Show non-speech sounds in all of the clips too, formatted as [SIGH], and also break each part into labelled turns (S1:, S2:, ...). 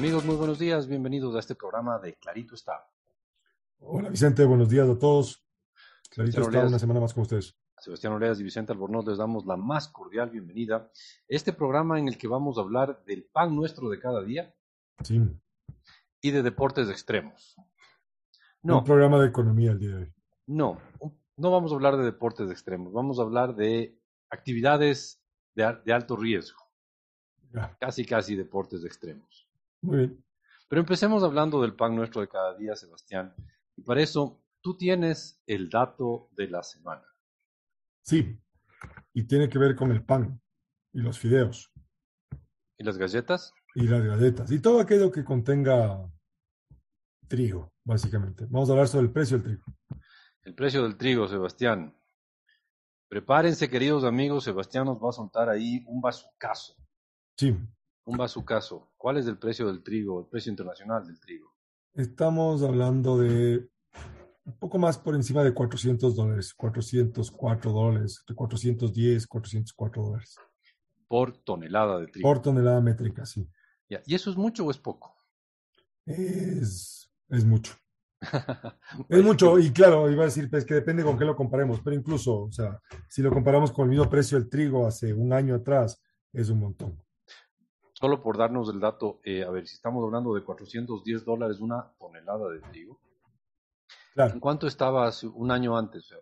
S1: Amigos, muy buenos días. Bienvenidos a este programa de Clarito está.
S2: Hola Vicente, buenos días a todos. Clarito está una semana más con ustedes.
S1: Sebastián Oleas y Vicente Albornoz les damos la más cordial bienvenida. Este programa en el que vamos a hablar del pan nuestro de cada día.
S2: Sí.
S1: Y de deportes extremos.
S2: No. Un programa de economía el día de hoy.
S1: No, no vamos a hablar de deportes extremos. Vamos a hablar de actividades de, alto riesgo. Casi, casi deportes extremos.
S2: Muy bien.
S1: Pero empecemos hablando del pan nuestro de cada día, Sebastián. Y para eso, tú tienes el dato de la semana.
S2: Sí, y tiene que ver con el pan y los fideos.
S1: ¿Y las galletas?
S2: Y las galletas. Y todo aquello que contenga trigo, básicamente. Vamos a hablar sobre el precio del trigo.
S1: El precio del trigo, Sebastián. Prepárense, queridos amigos, Sebastián nos va a soltar ahí un bazucazo.
S2: Sí.
S1: Un bazucazo. ¿Cuál es el precio del trigo, el precio internacional del trigo?
S2: Estamos hablando de un poco más por encima de 400 dólares, 404 dólares, de 410, 404 dólares.
S1: Por tonelada de trigo.
S2: Por tonelada métrica, sí.
S1: ¿Y eso es mucho o es poco?
S2: Es, es mucho. [LAUGHS] es mucho, y claro, iba a decir pues, que depende con qué lo comparemos, pero incluso, o sea, si lo comparamos con el mismo precio del trigo hace un año atrás, es un montón.
S1: Solo por darnos el dato, eh, a ver, si estamos hablando de 410 dólares una tonelada de trigo,
S2: claro.
S1: ¿en cuánto estaba hace un año antes?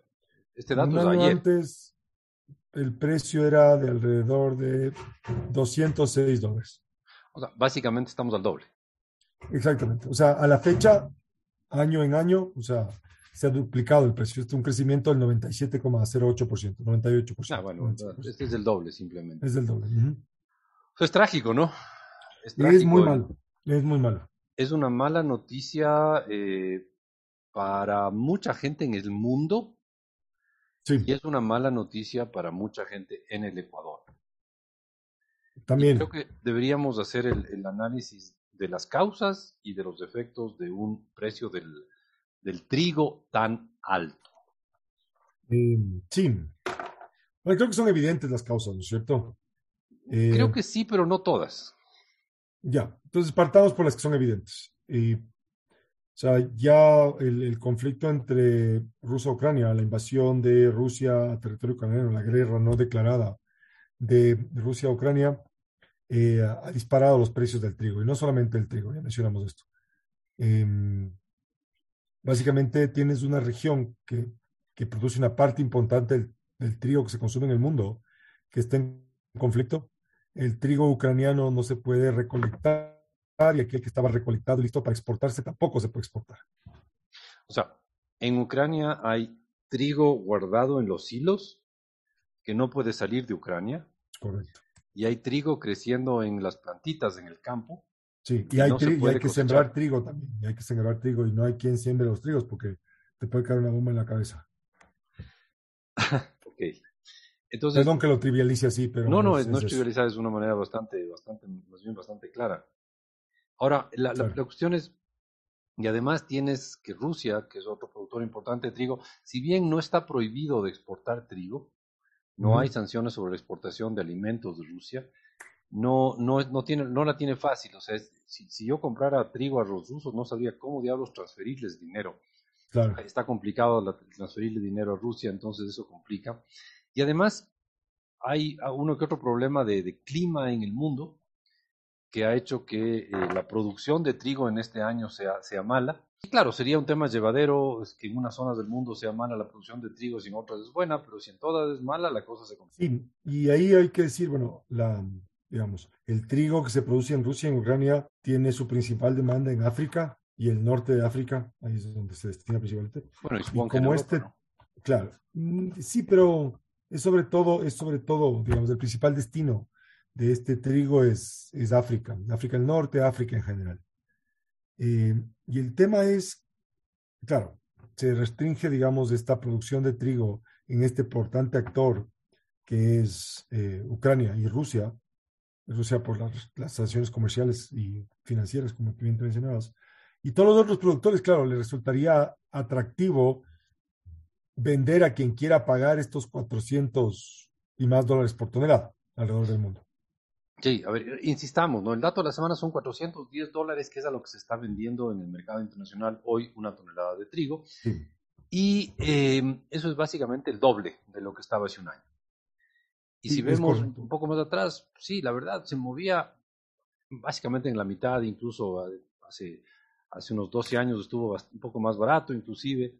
S1: Este dato
S2: un año antes, el precio era de alrededor de 206 dólares.
S1: O sea, básicamente estamos al doble.
S2: Exactamente. O sea, a la fecha año en año, o sea, se ha duplicado el precio. Este es un crecimiento del 97,08%, 98%.
S1: Ah, bueno, este es el doble simplemente.
S2: Es el doble.
S1: Es trágico, ¿no?
S2: Es, es muy malo, es muy malo.
S1: Es una mala noticia eh, para mucha gente en el mundo
S2: sí.
S1: y es una mala noticia para mucha gente en el Ecuador.
S2: También.
S1: creo que deberíamos hacer el, el análisis de las causas y de los efectos de un precio del, del trigo tan alto.
S2: Mm, sí. creo que son evidentes las causas, ¿no es cierto?
S1: Eh, creo que sí, pero no todas.
S2: Ya, entonces partamos por las que son evidentes. o sea, ya el, el conflicto entre Rusia y Ucrania, la invasión de Rusia a territorio ucraniano, la guerra no declarada de Rusia a Ucrania, eh, ha disparado los precios del trigo, y no solamente el trigo, ya mencionamos esto. Em, básicamente tienes una región que, que produce una parte importante del, trigo que se consume en el mundo, que está en conflicto. El trigo ucraniano no se puede recolectar y aquel que estaba recolectado y listo para exportarse tampoco se puede exportar.
S1: O sea, en Ucrania hay trigo guardado en los hilos que no puede salir de Ucrania.
S2: Correcto
S1: y hay trigo creciendo en las plantitas en el campo.
S2: Sí, y hay, hay que sembrar trigo también, y hay que sembrar trigo y no hay quien siembre los trigos porque te puede caer una bomba en la cabeza. [LAUGHS]
S1: ok. Entonces,
S2: Perdón que lo trivialice así, pero...
S1: No, no, es, no es trivializar, es una manera bastante, bastante, más bien bastante clara. Ahora, la, la, la cuestión es, y además tienes que Rusia, que es otro productor importante de trigo, si bien no está prohibido de exportar trigo, no hay sanciones sobre la exportación de alimentos de Rusia, no, no, no, tiene, no la tiene fácil. O sea, si, si, yo comprara trigo a los rusos, no sabría cómo diablos transferirles dinero.
S2: Claro.
S1: Está complicado transferirle dinero a Rusia, entonces eso complica. Y además, hay uno que otro problema de, de clima en el mundo que ha hecho que eh, la producción de trigo en este año sea, sea mala Claro, sería un tema llevadero es que en unas zonas del mundo sea mala la producción de trigo, si en otras es buena, pero si en todas es mala, la cosa se complica.
S2: Sí, y ahí hay que decir, bueno, la, digamos, el trigo que se produce en Rusia y en Ucrania tiene su principal demanda en África y el norte de África, ahí es donde se destina principalmente.
S1: Bueno,
S2: y, como este, claro, mm, sí, pero es sobre todo, es sobre todo, digamos, el principal destino de este trigo es, es África, África del Norte, África en general. Eh, y el tema es, claro, se restringe, digamos, esta producción de trigo en este importante actor que es eh, Ucrania y Rusia, Rusia por las, las, sanciones comerciales y financieras, como bien mencionabas, y todos los otros productores, claro, le resultaría atractivo vender a quien quiera pagar estos 400 y más dólares por tonelada alrededor del mundo.
S1: Sí, a ver, insistamos, ¿no? El dato de la semana son 410 dólares, que es a lo que se está vendiendo en el mercado internacional hoy una tonelada de trigo. Y eh, eso es básicamente el doble de lo que estaba hace un año. Y si vemos un poco más atrás, sí, la verdad, se movía básicamente en la mitad, incluso hace, hace unos 12 años estuvo un poco más barato, inclusive.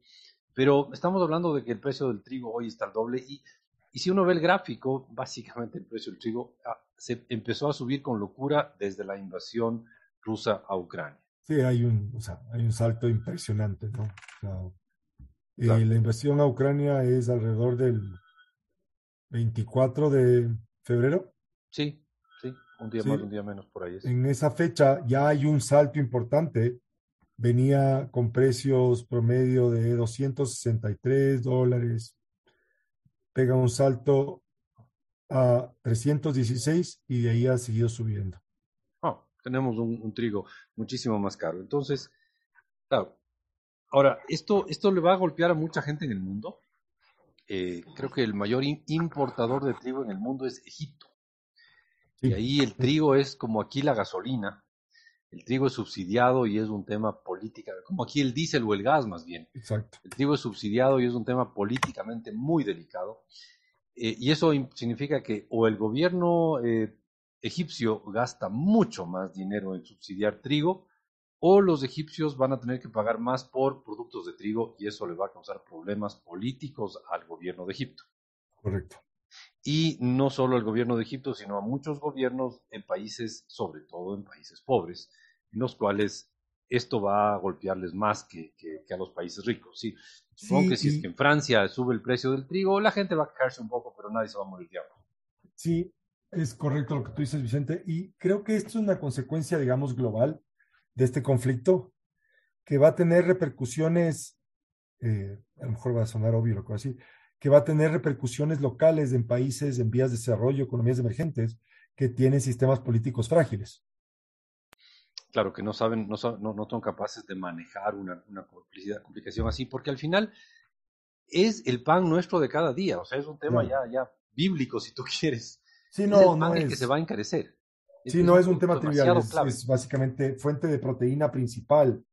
S1: Pero estamos hablando de que el precio del trigo hoy está al doble y, y si uno ve el gráfico, básicamente el precio del trigo ah, se empezó a subir con locura desde la invasión rusa a Ucrania.
S2: Sí, hay un, o sea, hay un salto impresionante, ¿no? Eh, la invasión a Ucrania es alrededor del 24 de febrero.
S1: Sí, sí, un día más, un día menos por ahí.
S2: En esa fecha ya hay un salto importante. Venía con precios promedio de 263 dólares. Pega un salto a 316 y de ahí ha seguido subiendo.
S1: Oh, tenemos un, trigo muchísimo más caro. Entonces, claro. Ahora, esto, esto le va a golpear a mucha gente en el mundo eh, creo que el mayor importador de trigo en el mundo es Egipto. Y ahí el trigo es como aquí la gasolina. El trigo es subsidiado y es un tema político, como aquí el diésel o el gas más bien.
S2: Exacto.
S1: El trigo es subsidiado y es un tema políticamente muy delicado. Eh, y eso significa que o el gobierno eh, egipcio gasta mucho más dinero en subsidiar trigo, o los egipcios van a tener que pagar más por productos de trigo y eso le va a causar problemas políticos al gobierno de Egipto.
S2: Correcto.
S1: Y no solo al gobierno de Egipto, sino a muchos gobiernos en países, sobre todo en países pobres, en los cuales esto va a golpearles más que, a los países ricos. Sí, supongo que si es que en Francia sube el precio del trigo, la gente va a quejarse un poco, pero nadie se va a morir de hambre.
S2: Sí, es correcto lo que tú dices, Vicente. Y creo que esto es una consecuencia, digamos, global de este conflicto que va a tener repercusiones, eh, a lo mejor va a sonar obvio lo que voy a decir, que va a tener repercusiones locales en países en vías de desarrollo, economías emergentes, que tienen sistemas políticos frágiles.
S1: Claro, que no saben, no, no, son capaces de manejar una, una complicación así, porque al final es el pan nuestro de cada día, o sea, es un tema ya, ya bíblico, si tú quieres.
S2: Sí, no,
S1: es
S2: no
S1: es... que se va a encarecer.
S2: Sí, no es un tema trivial, es, básicamente fuente de proteína principal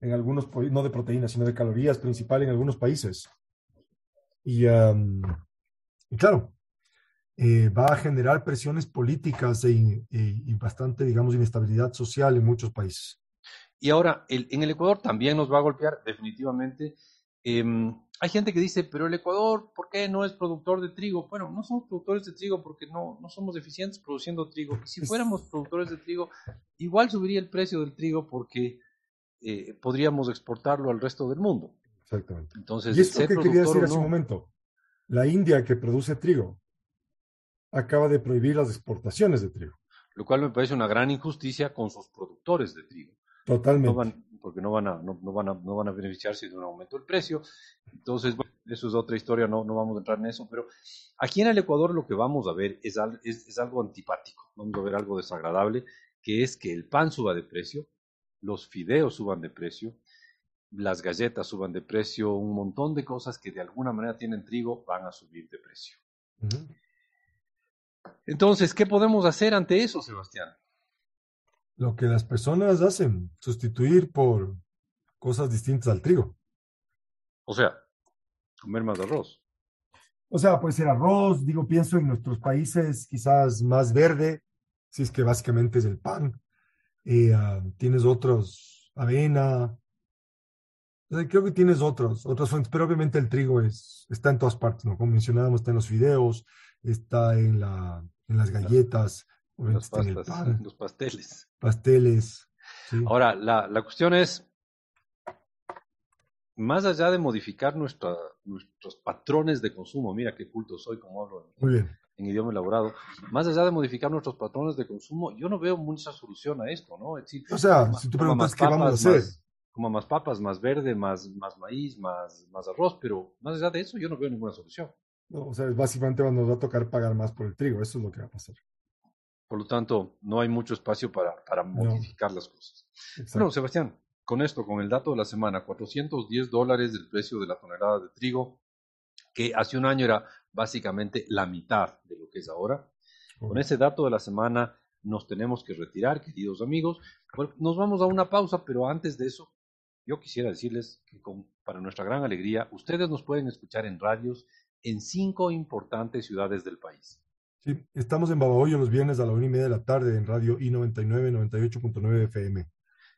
S2: en algunos, no de proteína, sino de calorías principal en algunos países. Y, claro, eh, va a generar presiones políticas e, y bastante, digamos, inestabilidad social en muchos países.
S1: Y ahora, en el Ecuador también nos va a golpear definitivamente Em, hay gente que dice, pero el Ecuador, ¿por qué no es productor de trigo? Bueno, no somos productores de trigo porque no, no somos eficientes produciendo trigo. si fuéramos productores de trigo, igual subiría el precio del trigo porque eh, podríamos exportarlo al resto del mundo.
S2: Exactamente.
S1: Entonces,
S2: y esto que quería decir hace un momento, la India que produce trigo acaba de prohibir las exportaciones de trigo.
S1: Lo cual me parece una gran injusticia con sus productores de trigo.
S2: Totalmente
S1: porque no van a, no, van a, no van a beneficiarse de un aumento del precio. Entonces, bueno, eso es otra historia, no, no vamos a entrar en eso, pero aquí en el Ecuador lo que vamos a ver es, es, algo antipático, vamos a ver algo desagradable, que es que el pan suba de precio, los fideos suban de precio, las galletas suban de precio, un montón de cosas que de alguna manera tienen trigo van a subir de precio. Entonces, ¿qué podemos hacer ante eso, Sebastián?
S2: lo que las personas hacen, sustituir por cosas distintas al trigo.
S1: O sea, comer más arroz.
S2: O sea, puede ser arroz, digo, pienso en nuestros países quizás más verde, si es que básicamente es el pan. Eh, ah, tienes otros, avena. Creo que tienes otros, otras fuentes, pero obviamente el trigo es, está en todas partes, ¿no? Como mencionábamos, está en los fideos, está en, la, en las galletas,
S1: los, [LAUGHS] los pasteles.
S2: Pasteles.
S1: Ahora, la, la, cuestión es, más allá de modificar nuestra, nuestros patrones de consumo, mira qué culto soy como hablo en, idioma elaborado, más allá de modificar nuestros patrones de consumo, yo no veo mucha solución a esto, ¿no?
S2: Es decir, o sea, si tú preguntas qué vamos a hacer.
S1: Como más papas, más verde, más, más maíz, más, más arroz, pero más allá de eso yo no veo ninguna solución.
S2: No, o sea, básicamente nos va a tocar pagar más por el trigo, eso es lo que va a pasar.
S1: Por lo tanto, no hay mucho espacio para, para modificar las cosas. Bueno, Sebastián, con esto, con el dato de la semana, 410 dólares del precio de la tonelada de trigo, que hace un año era básicamente la mitad de lo que es ahora. Con ese dato de la semana, nos tenemos que retirar, queridos amigos. Nos vamos a una pausa, pero antes de eso, yo quisiera decirles que para nuestra gran alegría, ustedes nos pueden escuchar en radios en cinco importantes ciudades del país.
S2: Sí, estamos en Babahoyo los viernes a la una y media de la tarde en radio I99 98.9 FM.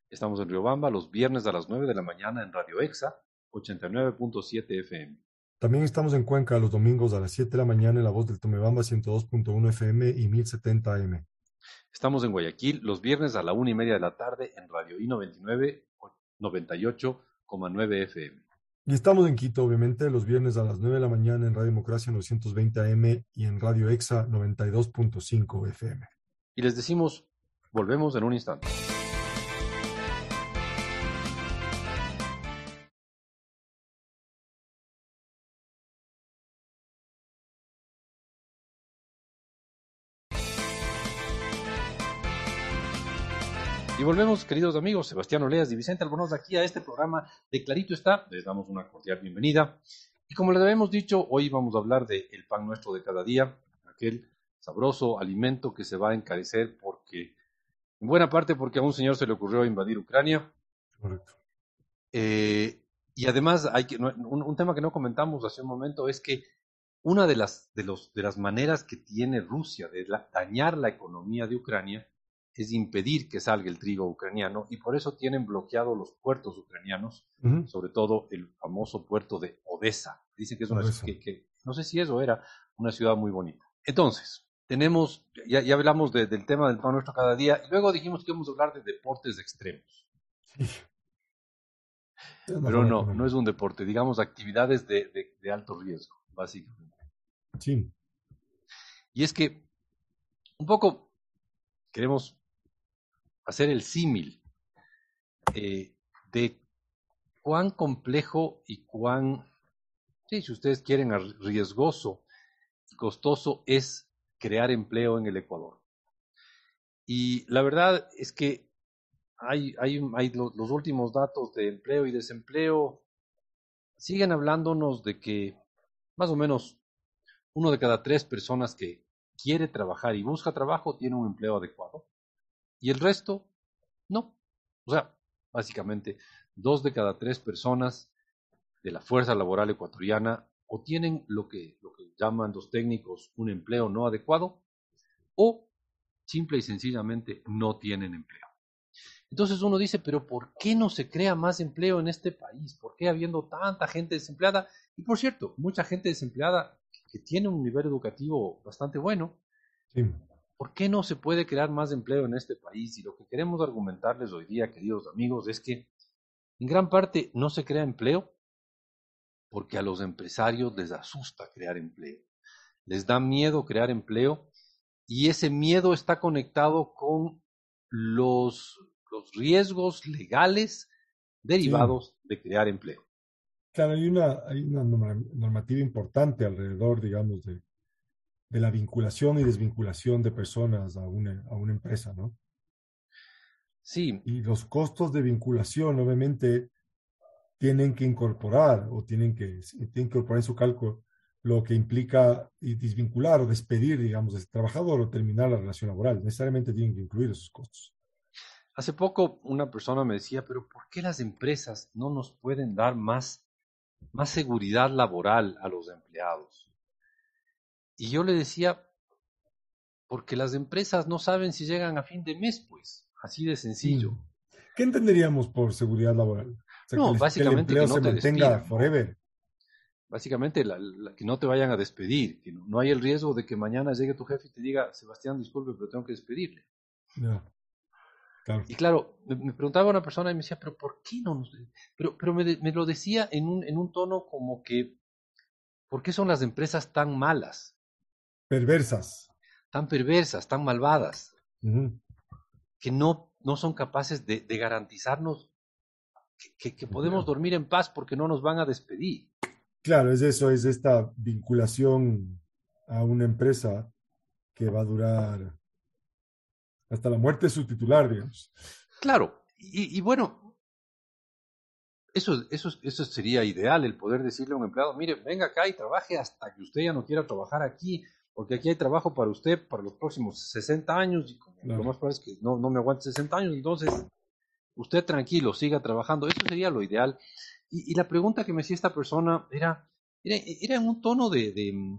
S1: Estamos en Riobamba los viernes a las 9 de la mañana en Radio EXA 89.7 FM.
S2: También estamos en Cuenca los domingos a las 7 de la mañana en La Voz del Tomebamba 102.1 FM y 1070 AM.
S1: Estamos en Guayaquil los viernes a la una y media de la tarde en Radio I99 98,9 FM.
S2: Y estamos en Quito, obviamente, los viernes a las 9 de la mañana en Radio Democracia 920 AM y en Radio EXA 92.5 FM.
S1: Y les decimos, volvemos en un instante. Volvemos, queridos amigos, Sebastián Oleas y Vicente Albornoz, aquí a este programa de Clarito está. Les damos una cordial bienvenida. Y como les habíamos dicho, hoy vamos a hablar del el pan nuestro de cada día, aquel sabroso alimento que se va a encarecer porque, en buena parte porque a un señor se le ocurrió invadir Ucrania.
S2: Correcto.
S1: Eh, y además, hay que, un, tema que no comentamos hace un momento es que una de las, de los, de las maneras que tiene Rusia de dañar la economía de Ucrania es impedir que salga el trigo ucraniano y por eso tienen bloqueados los puertos ucranianos, sobre todo el famoso puerto de Odessa. Dicen que es una ciudad que, no sé si eso era una ciudad muy bonita. Entonces, tenemos, ya, ya hablamos del tema del pan nuestro cada día y luego dijimos que íbamos a hablar de deportes extremos. [LAUGHS] Pero no, no es un deporte, digamos actividades de, de alto riesgo, básicamente.
S2: Sí.
S1: Y es que un poco queremos hacer el símil eh, de cuán complejo y cuán, si ustedes quieren, riesgoso costoso es crear empleo en el Ecuador. Y la verdad es que hay, hay los últimos datos de empleo y desempleo siguen hablándonos de que más o menos uno de cada tres personas que quiere trabajar y busca trabajo tiene un empleo adecuado. Y el resto, no. O sea, básicamente, dos de cada tres personas de la fuerza laboral ecuatoriana o tienen lo que, lo que llaman los técnicos un empleo no adecuado o simple y sencillamente no tienen empleo. Entonces uno dice, pero ¿por qué no se crea más empleo en este país? ¿Por qué habiendo tanta gente desempleada? Y por cierto, mucha gente desempleada que tiene un nivel educativo bastante bueno. ¿Por qué no se puede crear más empleo en este país? Y lo que queremos argumentarles hoy día, queridos amigos, es que en gran parte no se crea empleo porque a los empresarios les asusta crear empleo. Les da miedo crear empleo y ese miedo está conectado con los, los riesgos legales derivados de crear empleo.
S2: Claro, hay una, hay una normativa importante alrededor, digamos, de, de la vinculación y desvinculación de personas a una, a una empresa, ¿no?
S1: Sí.
S2: Y los costos de vinculación, obviamente, tienen que incorporar o tienen que, tienen que incorporar en su cálculo lo que implica desvincular o despedir, digamos, a ese trabajador o terminar la relación laboral. Necesariamente tienen que incluir esos costos.
S1: Hace poco una persona me decía, pero ¿por qué las empresas no nos pueden dar más, más seguridad laboral a los empleados? Y yo le decía, porque las empresas no saben si llegan a fin de mes, pues, así de sencillo.
S2: ¿Qué entenderíamos por seguridad laboral?
S1: no, básicamente que, no
S2: se
S1: te
S2: mantenga forever.
S1: Básicamente que no te vayan a despedir, que no, hay el riesgo de que mañana llegue tu jefe y te diga, Sebastián, disculpe, pero tengo que despedirle.
S2: Claro.
S1: Y claro, me, preguntaba una persona y me decía, pero ¿por qué no nos... Pero, pero me, me lo decía en un, en un tono como que, ¿por qué son las empresas tan malas?
S2: Perversas.
S1: Tan perversas, tan malvadas, que no, no son capaces de, garantizarnos que, que, podemos dormir en paz porque no nos van a despedir.
S2: Claro, es eso, es esta vinculación a una empresa que va a durar hasta la muerte de su titular, digamos.
S1: Claro, y, y bueno, eso, eso, eso sería ideal, el poder decirle a un empleado, mire, venga acá y trabaje hasta que usted ya no quiera trabajar aquí, porque aquí hay trabajo para usted para los próximos 60 años y Lo más probable es que no, no me aguante 60 años, entonces usted tranquilo, siga trabajando. Eso sería lo ideal. Y, la pregunta que me hacía esta persona era, era, en un tono de, de,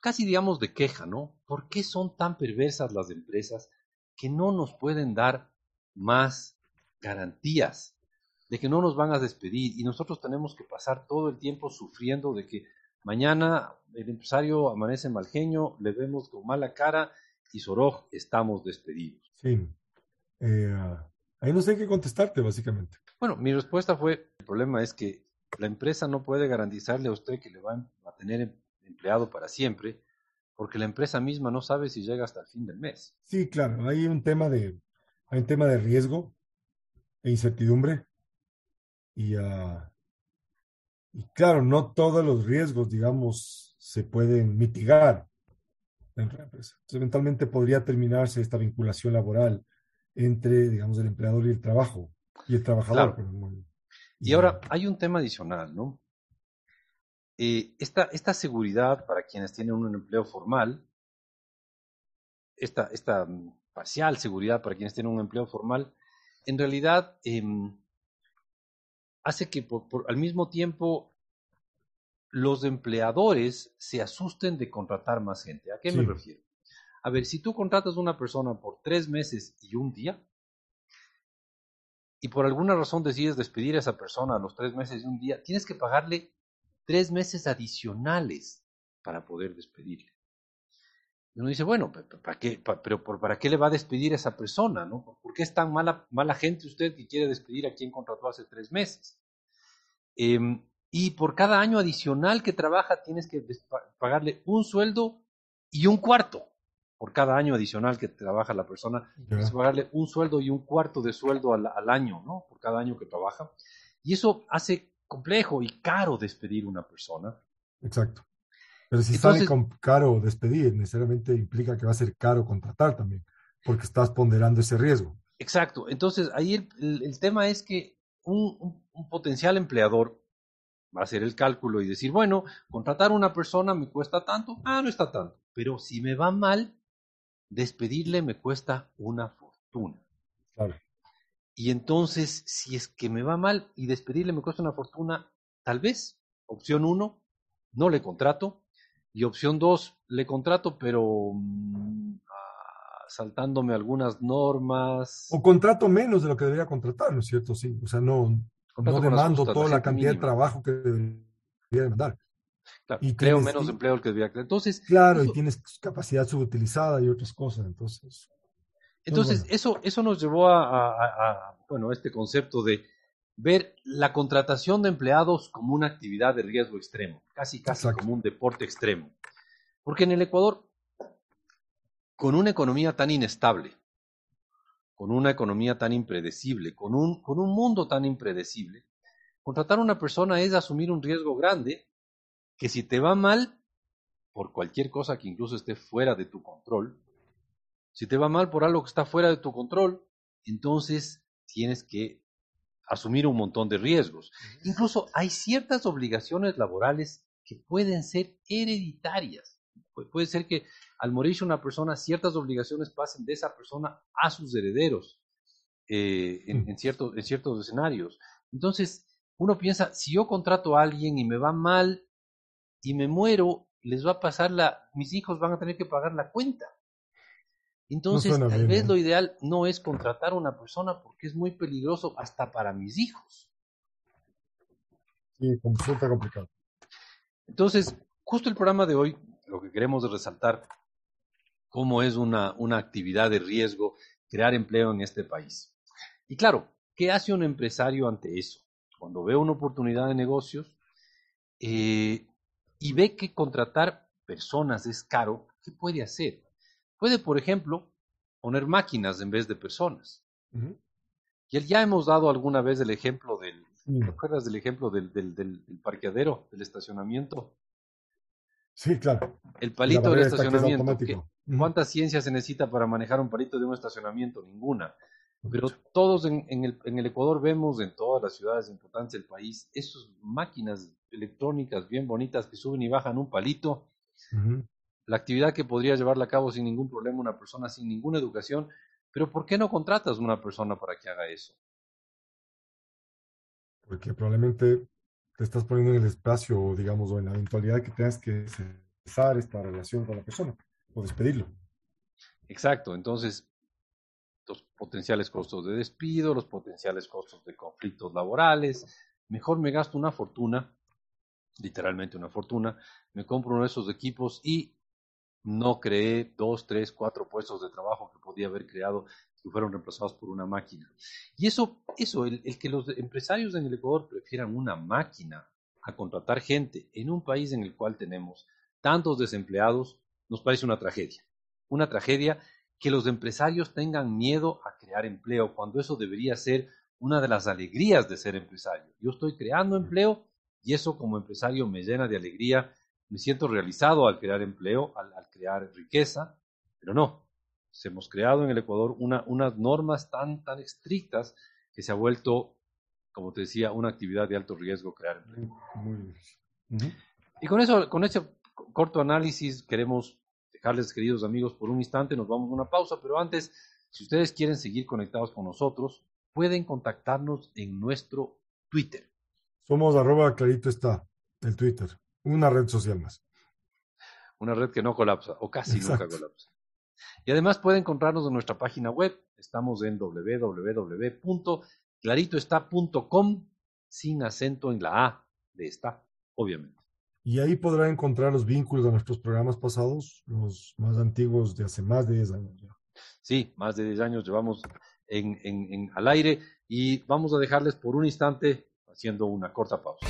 S1: casi digamos de queja, ¿no? ¿Por qué son tan perversas las empresas que no nos pueden dar más garantías de que no nos van a despedir y nosotros tenemos que pasar todo el tiempo sufriendo de que mañana el empresario amanece mal genio, le vemos con mala cara y Soroj estamos despedidos.
S2: Sí. Eh, ahí no sé qué contestarte, básicamente.
S1: Bueno, mi respuesta fue, el problema es que la empresa no puede garantizarle a usted que le va a tener em, empleado para siempre, porque la empresa misma no sabe si llega hasta el fin del mes.
S2: Sí, claro, hay un tema de, hay un tema de riesgo e incertidumbre. Y, uh, y claro, no todos los riesgos, digamos, se pueden mitigar en la empresa. Entonces, eventualmente podría terminarse esta vinculación laboral entre, digamos, el empleador y el trabajo, y el trabajador.
S1: y ahora hay un tema adicional, ¿no? Eh, esta, esta seguridad para quienes tienen un empleo formal, esta, esta mm, parcial seguridad para quienes tienen un empleo formal, en realidad em, hace que al mismo tiempo los empleadores se asusten de contratar más gente. ¿A qué me refiero? A ver, si tú contratas a una persona por tres meses y un día, y por alguna razón decides despedir a esa persona a los tres meses y un día, tienes que pagarle tres meses adicionales para poder despedirle. Y uno dice, bueno, ¿para qué, pero ¿para qué le va a despedir a esa persona? ¿no? ¿Por qué es tan mala, mala gente usted que quiere despedir a quien contrató hace tres meses? Em, y por cada año adicional que trabaja tienes que pagarle un sueldo y un cuarto. Por cada año adicional que trabaja la persona, tienes que pagarle un sueldo y un cuarto de sueldo al, al año, ¿no? Por cada año que trabaja. Y eso hace complejo y caro despedir a una persona.
S2: Exacto. Pero si sale caro despedir, necesariamente implica que va a ser caro contratar también, porque estás ponderando ese riesgo.
S1: Exacto. Entonces, ahí el, tema es que un, potencial empleador va a hacer el cálculo y decir, bueno, contratar a una persona me cuesta tanto, ah, no está tanto. Pero si me va mal, despedirle me cuesta una fortuna. Claro. Y entonces, si es que me va mal y despedirle me cuesta una fortuna, tal vez, opción uno, no le contrato, y opción dos, le contrato, pero mm, ah, saltándome algunas normas.
S2: O contrato menos de lo que debería contratar, ¿no es cierto? Sí, o sea, no, no demando toda la, cantidad de trabajo que debería demandar.
S1: Claro, y creo menos empleo que debería crear. Entonces,
S2: claro, y tienes capacidad subutilizada y otras cosas, entonces.
S1: Entonces, eso, eso nos llevó a, a, bueno, este concepto de ver la contratación de empleados como una actividad de riesgo extremo, casi casi como un deporte extremo. Porque en el Ecuador, con una economía tan inestable, con una economía tan impredecible, con un, con un mundo tan impredecible, contratar a una persona es asumir un riesgo grande que si te va mal, por cualquier cosa que incluso esté fuera de tu control, si te va mal por algo que está fuera de tu control, entonces tienes que asumir un montón de riesgos. Incluso hay ciertas obligaciones laborales que pueden ser hereditarias. puede ser que al morirse una persona, ciertas obligaciones pasen de esa persona a sus herederos eh, en, en, ciertos, en ciertos escenarios. Entonces, uno piensa, si yo contrato a alguien y me va mal y me muero, les va a pasar la, mis hijos van a tener que pagar la cuenta. Entonces, tal vez lo ideal no es contratar a una persona porque es muy peligroso hasta para mis hijos.
S2: Sí, resulta complicado.
S1: Entonces, justo el programa de hoy, lo que queremos es resaltar cómo es una, una actividad de riesgo crear empleo en este país. Y claro, ¿qué hace un empresario ante eso? Cuando ve una oportunidad de negocios eh, y ve que contratar personas es caro, ¿qué puede hacer? Puede, por ejemplo, poner máquinas en vez de personas. Y ya hemos dado alguna vez el ejemplo del, ¿te acuerdas del ejemplo del, del, del, parqueadero, del estacionamiento?
S2: Sí, claro.
S1: El palito del estacionamiento. ¿Cuánta ciencia se necesita para manejar un palito de un estacionamiento? Ninguna. Pero todos en, en, el, en, el, Ecuador vemos en todas las ciudades importantes del país esas máquinas electrónicas bien bonitas que suben y bajan un palito la actividad que podría llevarla a cabo sin ningún problema una persona sin ninguna educación, pero ¿por qué no contratas a una persona para que haga eso?
S2: Porque probablemente te estás poniendo en el espacio, digamos, o en la eventualidad que tengas que cesar esta relación con la persona o despedirlo.
S1: Exacto, entonces los potenciales costos de despido, los potenciales costos de conflictos laborales, mejor me gasto una fortuna, literalmente una fortuna, me compro uno de esos equipos y no creé dos, tres, cuatro puestos de trabajo que podía haber creado que fueron reemplazados por una máquina. Y eso, eso el, el, que los empresarios en el Ecuador prefieran una máquina a contratar gente en un país en el cual tenemos tantos desempleados, nos parece una tragedia. Una tragedia que los empresarios tengan miedo a crear empleo, cuando eso debería ser una de las alegrías de ser empresario. Yo estoy creando empleo y eso como empresario me llena de alegría, me siento realizado al crear empleo, al, al crear riqueza, pero no, hemos creado en el Ecuador una, unas normas tan, tan estrictas que se ha vuelto, como te decía, una actividad de alto riesgo crear empleo. Muy bien. Y con eso, con ese corto análisis, queremos dejarles, queridos amigos, por un instante, nos vamos a una pausa, pero antes, si ustedes quieren seguir conectados con nosotros, pueden contactarnos en nuestro Twitter.
S2: Somos arroba clarito está, el Twitter, una red social más.
S1: Una red que no colapsa, o casi nunca colapsa. Y además puede encontrarnos en nuestra página web. Estamos en www.claritoestá.com sin acento en la A de está, obviamente.
S2: Y ahí podrá encontrar los vínculos de nuestros programas pasados, los más antiguos de hace más de 10 años ya.
S1: Sí, más de 10 años llevamos en, en, en, al aire y vamos a dejarles por un instante haciendo una corta pausa.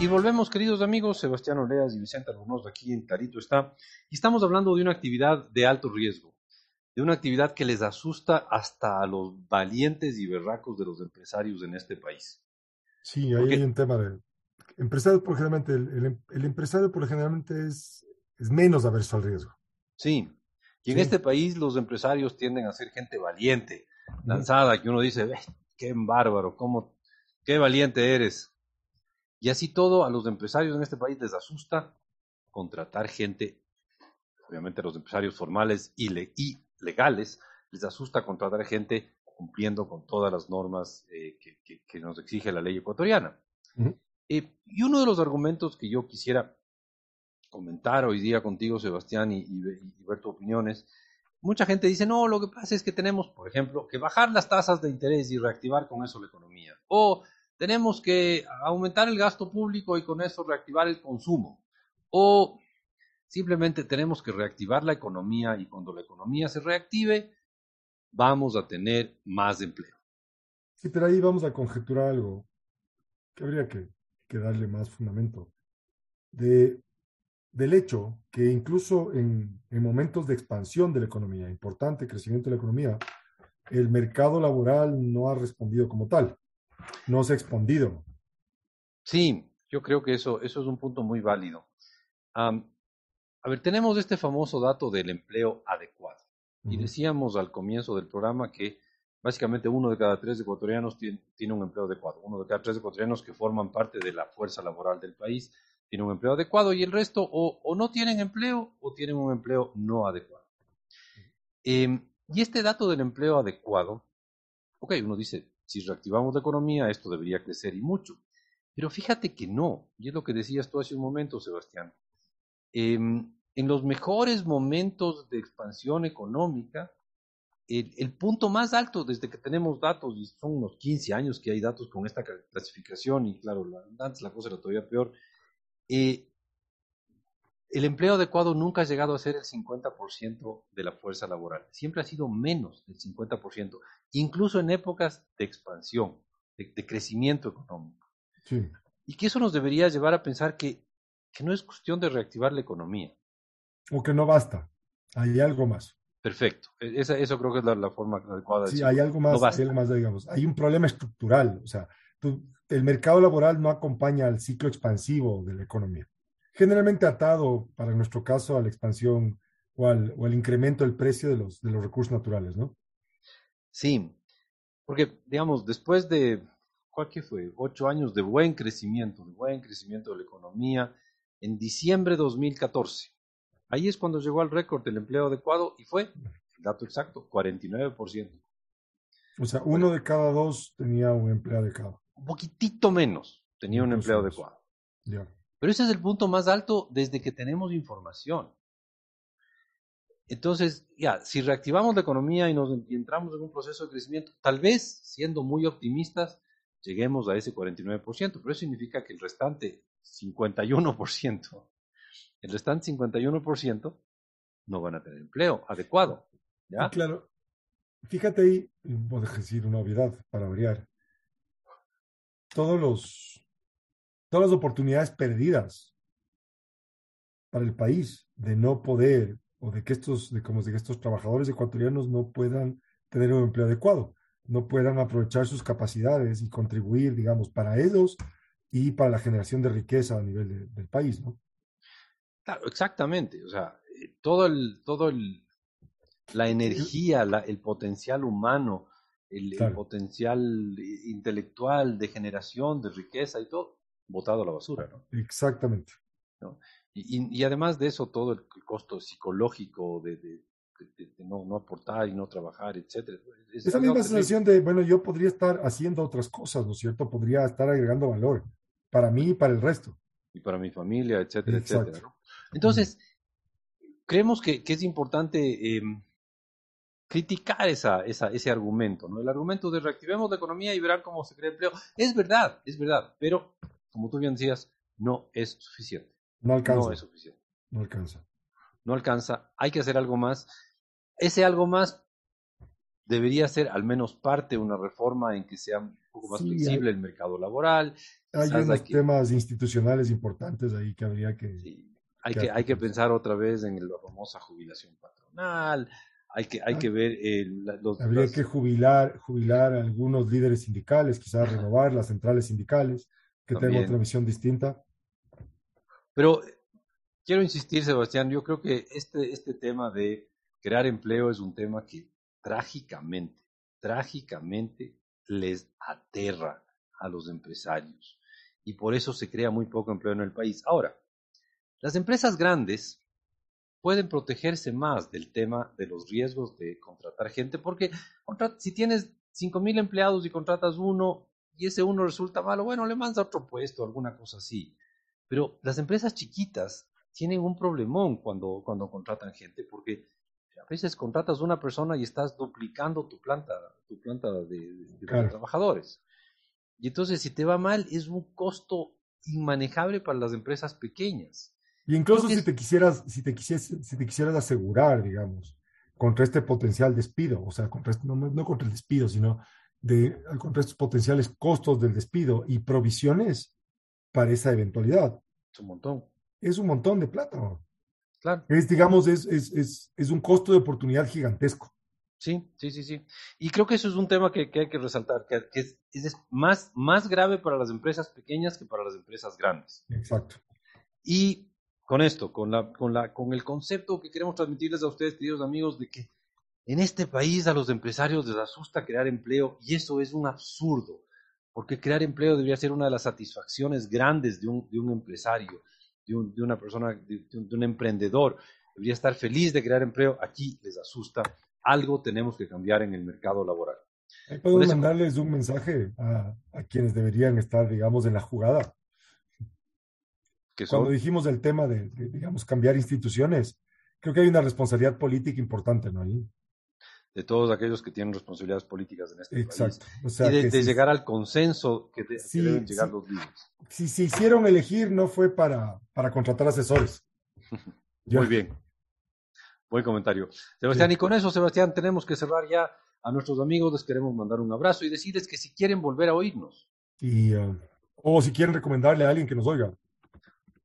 S1: Y, volvemos, queridos amigos, Sebastián Oleas y Vicente Albornoz, aquí en Clarito está. Y estamos hablando de una actividad de alto riesgo, de una actividad que les asusta hasta a los valientes y berracos de los empresarios en este país.
S2: Sí, ahí hay un tema de... Empresario, por generalmente, el, el, empresario, por generalmente, es, es menos averso al riesgo.
S1: Sí, y en este país los empresarios tienden a ser gente valiente, lanzada, que uno dice, qué bárbaro, cómo, qué valiente eres. Y así todo, a los empresarios en este país les asusta contratar gente, obviamente a los empresarios formales y, legales, les asusta contratar gente cumpliendo con todas las normas eh, que, nos exige la ley ecuatoriana. Eh, y uno de los argumentos que yo quisiera comentar hoy día contigo, Sebastián, y, y, ver tu opinión es, mucha gente dice, no, lo que pasa es que tenemos, por ejemplo, que bajar las tasas de interés y reactivar con eso la economía. O tenemos que aumentar el gasto público y con eso reactivar el consumo. O simplemente tenemos que reactivar la economía y cuando la economía se reactive, vamos a tener más empleo.
S2: Sí, pero ahí vamos a conjeturar algo que habría que, darle más fundamento. De, del hecho que incluso en, en momentos de expansión de la economía, importante crecimiento de la economía, el mercado laboral no ha respondido como tal no se ha expandido.
S1: Sí, yo creo que eso, eso es un punto muy válido. a ver, tenemos este famoso dato del empleo adecuado. Y decíamos al comienzo del programa que básicamente uno de cada tres ecuatorianos tiene, tiene, un empleo adecuado. Uno de cada tres ecuatorianos que forman parte de la fuerza laboral del país tiene un empleo adecuado y el resto o, o no tienen empleo o tienen un empleo no adecuado. Eh, y este dato del empleo adecuado, ok, uno dice, si reactivamos la economía, esto debería crecer y mucho. Pero fíjate que no, y es lo que decías tú hace un momento, Sebastián. Em, en los mejores momentos de expansión económica, el, punto más alto desde que tenemos datos, y son unos 15 años que hay datos con esta clasificación, y claro, antes la cosa era todavía peor, eh, el empleo adecuado nunca ha llegado a ser el 50% de la fuerza laboral, siempre ha sido menos del 50%, incluso en épocas de expansión, de, crecimiento económico. Y que eso nos debería llevar a pensar que, que no es cuestión de reactivar la economía.
S2: O que no basta, hay algo más.
S1: Perfecto, e, esa, eso creo que es la, forma adecuada.
S2: De sí, hay algo más, hay algo más, digamos. Hay un problema estructural, o sea, el mercado laboral no acompaña al ciclo expansivo de la economía generalmente atado, para nuestro caso, a la expansión o al, o al incremento del precio de los, de los recursos naturales, ¿no?
S1: Sí, porque, digamos, después de, ¿cuál que fue? Ocho años de buen crecimiento, de buen crecimiento de la economía, en diciembre de 2014, ahí es cuando llegó al récord del empleo adecuado y fue, el dato exacto, 49%.
S2: O sea, uno de cada dos tenía un empleo adecuado.
S1: Un poquitito menos tenía un empleo adecuado. Pero ese es el punto más alto desde que tenemos información. Entonces, ya, si reactivamos la economía y nos entramos en un proceso de crecimiento, tal vez, siendo muy optimistas, lleguemos a ese 49%, pero eso significa que el restante 51%, el restante 51% no van a tener empleo adecuado.
S2: claro, fíjate ahí, voy a decir una obviedad para variar. Todos los, todas las oportunidades perdidas para el país de no poder o de que estos, de como de que estos trabajadores ecuatorianos no puedan tener un empleo adecuado, no puedan aprovechar sus capacidades y contribuir, digamos, para ellos y para la generación de riqueza a nivel del país, ¿no?
S1: Claro, exactamente. O sea, eh, todo el, todo el, la energía, la, el potencial humano, el, potencial intelectual de generación de riqueza y todo, botado a la basura, ¿no?
S2: Exactamente.
S1: ¿No? Y, además de eso, todo el, costo psicológico de, de, no, no, aportar y no trabajar, etcétera.
S2: Esa misma sensación de, bueno, yo podría estar haciendo otras cosas, ¿no es cierto? Podría estar agregando valor para mí y para el resto.
S1: Y para mi familia, etcétera, etcétera. Entonces, creemos que, que, es importante em, criticar esa, esa, ese argumento, ¿no? El argumento de reactivemos la economía y verán cómo se crea empleo. Es verdad, es verdad, pero, como tú bien decías, no es suficiente.
S2: No alcanza.
S1: No es suficiente.
S2: No alcanza.
S1: No alcanza. Hay que hacer algo más. Ese algo más debería ser al menos parte de una reforma en que sea un poco más flexible el mercado laboral.
S2: Hay unos temas institucionales importantes ahí que habría que...
S1: Sí. Hay que, hay que pensar otra vez en la famosa jubilación patronal, hay que, hay ah. que ver los...
S2: Habría que jubilar, jubilar a algunos líderes sindicales, quizás renovar las centrales sindicales, que tengan otra visión distinta.
S1: Pero quiero insistir, Sebastián, yo creo que este, este tema de crear empleo es un tema que trágicamente, trágicamente les aterra a los empresarios y por eso se crea muy poco empleo en el país. Ahora, las empresas grandes pueden protegerse más del tema de los riesgos de contratar gente porque si tienes 5.000 empleados y contratas uno y ese uno resulta malo, bueno, le mandas otro puesto, alguna cosa así. Pero las empresas chiquitas tienen un problemón cuando, cuando contratan gente, porque a veces contratas una persona y estás duplicando tu planta, tu planta de, trabajadores. Y entonces, si te va mal, es un costo inmanejable para las empresas pequeñas.
S2: Y incluso si te quisieras, si te quisieras, si te quisieras asegurar, digamos, contra este potencial despido, o sea, contra este, no, no, contra el despido, sino de, contra estos potenciales costos del despido y provisiones, para esa eventualidad.
S1: Es un montón.
S2: Es un montón de plata.
S1: Claro.
S2: Es, digamos, es, es, es, es un costo de oportunidad gigantesco.
S1: Sí, sí, sí, sí. Y creo que eso es un tema que, que hay que resaltar, que, que es, es, más, más grave para las empresas pequeñas que para las empresas grandes.
S2: Exacto.
S1: Y con esto, con, la, con, la, con el concepto que queremos transmitirles a ustedes, queridos amigos, de que en este país a los empresarios les asusta crear empleo y eso es un absurdo porque crear empleo debería ser una de las satisfacciones grandes de un, de un empresario, de, de, una persona, de, un, emprendedor. Debería estar feliz de crear empleo. Aquí les asusta. Algo tenemos que cambiar en el mercado laboral.
S2: Puedo mandarles un mensaje a, a, quienes deberían estar, digamos, en la jugada. Cuando dijimos el tema de, digamos, cambiar instituciones, creo que hay una responsabilidad política importante, ¿no? Ahí
S1: de todos aquellos que tienen responsabilidades políticas en este Exacto. país. y de, llegar al consenso que, deben llegar los líderes.
S2: Si se hicieron elegir, no fue para, para contratar asesores. [LAUGHS]
S1: Muy bien. Buen comentario. Sebastián, y con eso, Sebastián, tenemos que cerrar ya a nuestros amigos. Les queremos mandar un abrazo y decirles que si quieren volver a oírnos.
S2: Y, uh, o si quieren recomendarle a alguien que nos oiga.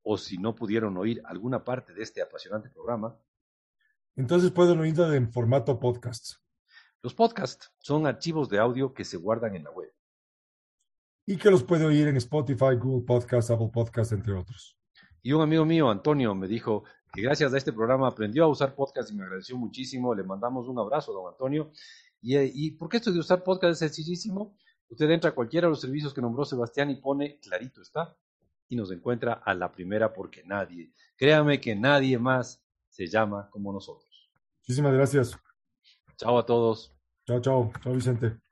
S1: O si no pudieron oír alguna parte de este apasionante programa.
S2: Entonces pueden oírlo en formato podcast.
S1: Los podcasts son archivos de audio que se guardan en la web.
S2: Y que los puede oír en Spotify, Google Podcasts, Apple Podcasts, entre otros.
S1: Y un amigo mío, Antonio, me dijo que gracias a este programa aprendió a usar podcast y me agradeció muchísimo. Le mandamos un abrazo, don Antonio. ¿Y, y por qué esto de usar podcast es sencillísimo? Usted entra a cualquiera de los servicios que nombró Sebastián y pone clarito está y nos encuentra a la primera porque nadie, créame que nadie más se llama como nosotros.
S2: Muchísimas gracias.
S1: Chao a todos.
S2: Chao, chao. Chao, Vicente.